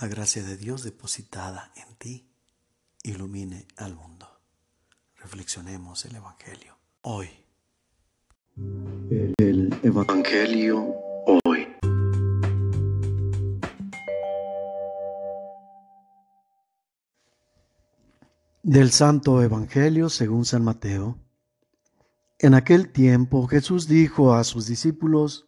la gracia de Dios depositada en ti ilumine al mundo. Reflexionemos el Evangelio hoy. El Evangelio hoy. Del Santo Evangelio según San Mateo. En aquel tiempo Jesús dijo a sus discípulos,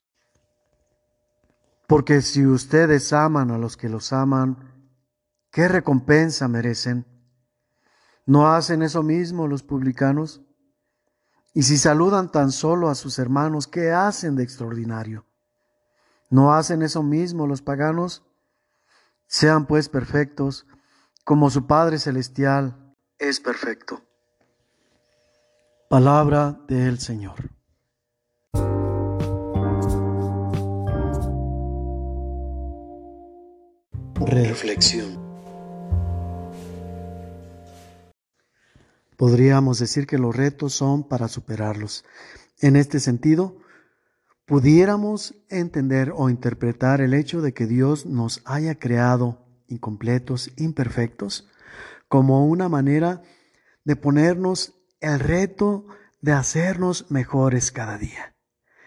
Porque si ustedes aman a los que los aman, ¿qué recompensa merecen? ¿No hacen eso mismo los publicanos? Y si saludan tan solo a sus hermanos, ¿qué hacen de extraordinario? ¿No hacen eso mismo los paganos? Sean pues perfectos, como su Padre Celestial es perfecto. Palabra del Señor. Reflexión. Podríamos decir que los retos son para superarlos. En este sentido, pudiéramos entender o interpretar el hecho de que Dios nos haya creado incompletos, imperfectos, como una manera de ponernos el reto de hacernos mejores cada día.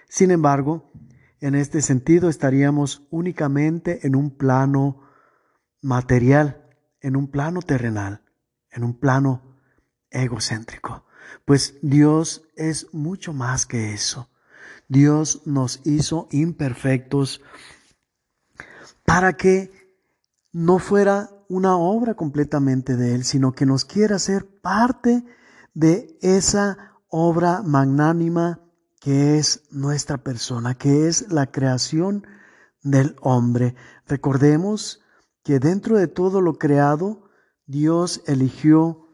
Sin embargo, en este sentido estaríamos únicamente en un plano material, en un plano terrenal, en un plano egocéntrico. Pues Dios es mucho más que eso. Dios nos hizo imperfectos para que no fuera una obra completamente de Él, sino que nos quiera ser parte de esa obra magnánima que es nuestra persona, que es la creación del hombre. Recordemos que dentro de todo lo creado, Dios eligió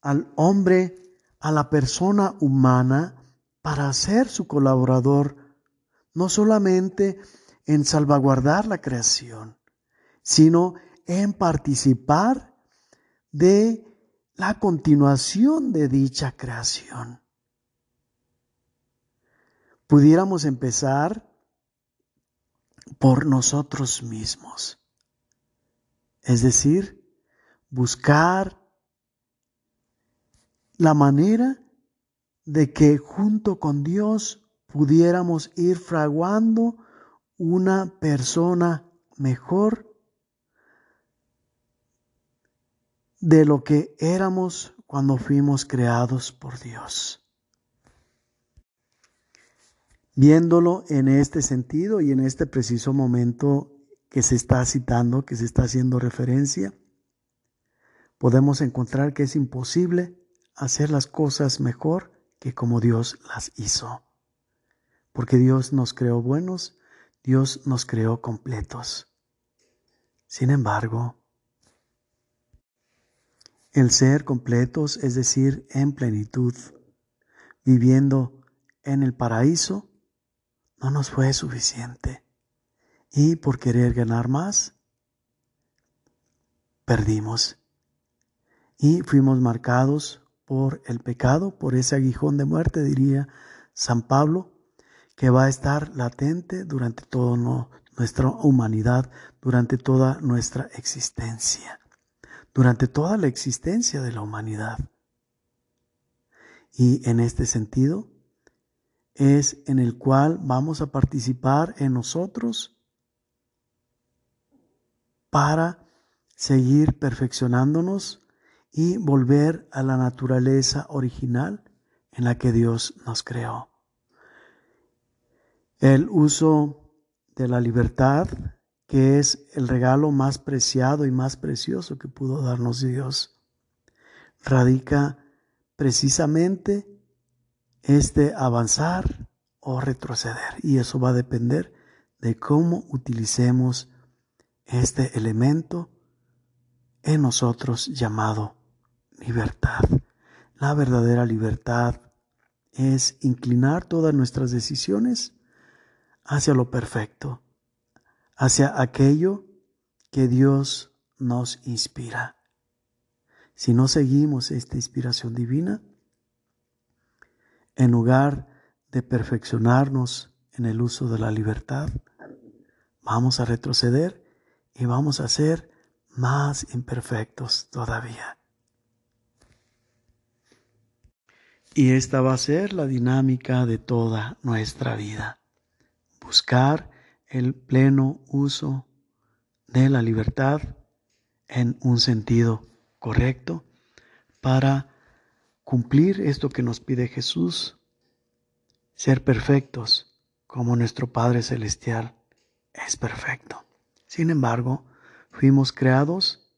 al hombre, a la persona humana, para ser su colaborador, no solamente en salvaguardar la creación, sino en participar de la continuación de dicha creación. Pudiéramos empezar por nosotros mismos. Es decir, buscar la manera de que junto con Dios pudiéramos ir fraguando una persona mejor de lo que éramos cuando fuimos creados por Dios. Viéndolo en este sentido y en este preciso momento que se está citando, que se está haciendo referencia, podemos encontrar que es imposible hacer las cosas mejor que como Dios las hizo. Porque Dios nos creó buenos, Dios nos creó completos. Sin embargo, el ser completos, es decir, en plenitud, viviendo en el paraíso, no nos fue suficiente y por querer ganar más, perdimos. Y fuimos marcados por el pecado, por ese aguijón de muerte, diría San Pablo, que va a estar latente durante toda nuestra humanidad, durante toda nuestra existencia, durante toda la existencia de la humanidad. Y en este sentido es en el cual vamos a participar en nosotros para seguir perfeccionándonos y volver a la naturaleza original en la que Dios nos creó. El uso de la libertad, que es el regalo más preciado y más precioso que pudo darnos Dios, radica precisamente este avanzar o retroceder. Y eso va a depender de cómo utilicemos este elemento en nosotros llamado libertad. La verdadera libertad es inclinar todas nuestras decisiones hacia lo perfecto, hacia aquello que Dios nos inspira. Si no seguimos esta inspiración divina, en lugar de perfeccionarnos en el uso de la libertad, vamos a retroceder y vamos a ser más imperfectos todavía. Y esta va a ser la dinámica de toda nuestra vida. Buscar el pleno uso de la libertad en un sentido correcto para cumplir esto que nos pide Jesús, ser perfectos como nuestro Padre Celestial es perfecto. Sin embargo, fuimos creados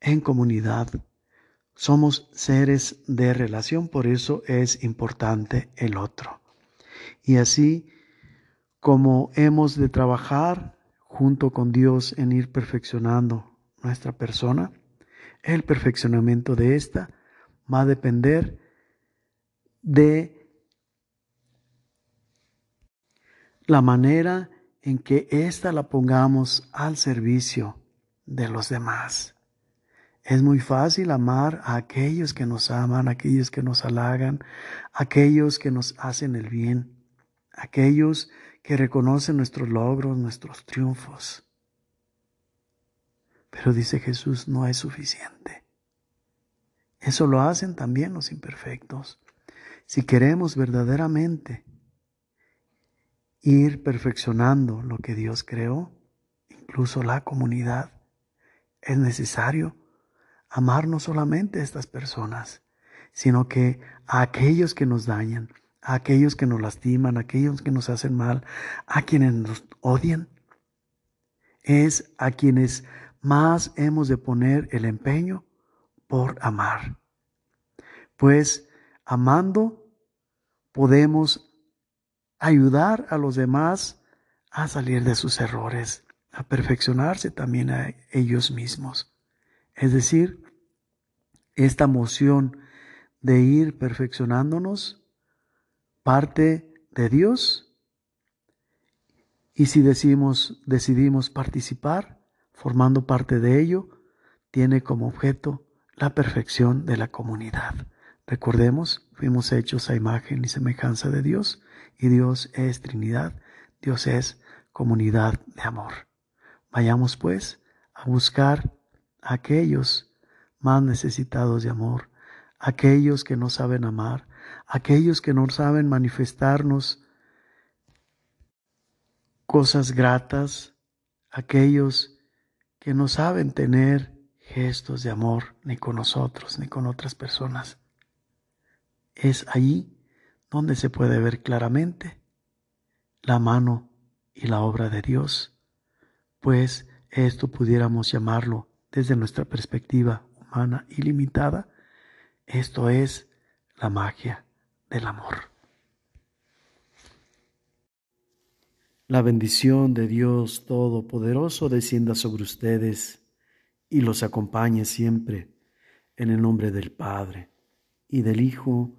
en comunidad somos seres de relación, por eso es importante el otro. Y así como hemos de trabajar junto con Dios en ir perfeccionando nuestra persona, el perfeccionamiento de esta va a depender de la manera en que ésta la pongamos al servicio de los demás. Es muy fácil amar a aquellos que nos aman, a aquellos que nos halagan, a aquellos que nos hacen el bien, a aquellos que reconocen nuestros logros, nuestros triunfos. Pero dice Jesús, no es suficiente. Eso lo hacen también los imperfectos. Si queremos verdaderamente ir perfeccionando lo que Dios creó, incluso la comunidad, es necesario amar no solamente a estas personas, sino que a aquellos que nos dañan, a aquellos que nos lastiman, a aquellos que nos hacen mal, a quienes nos odian. Es a quienes más hemos de poner el empeño por amar. Pues amando podemos ayudar a los demás a salir de sus errores, a perfeccionarse también a ellos mismos. Es decir, esta moción de ir perfeccionándonos parte de Dios y si decimos, decidimos participar, formando parte de ello, tiene como objeto la perfección de la comunidad. Recordemos, fuimos hechos a imagen y semejanza de Dios y Dios es Trinidad, Dios es comunidad de amor. Vayamos pues a buscar aquellos más necesitados de amor, aquellos que no saben amar, aquellos que no saben manifestarnos cosas gratas, aquellos que no saben tener gestos de amor ni con nosotros ni con otras personas. Es allí donde se puede ver claramente la mano y la obra de Dios, pues esto pudiéramos llamarlo desde nuestra perspectiva humana ilimitada, esto es la magia del amor. La bendición de Dios Todopoderoso descienda sobre ustedes y los acompañe siempre en el nombre del Padre y del Hijo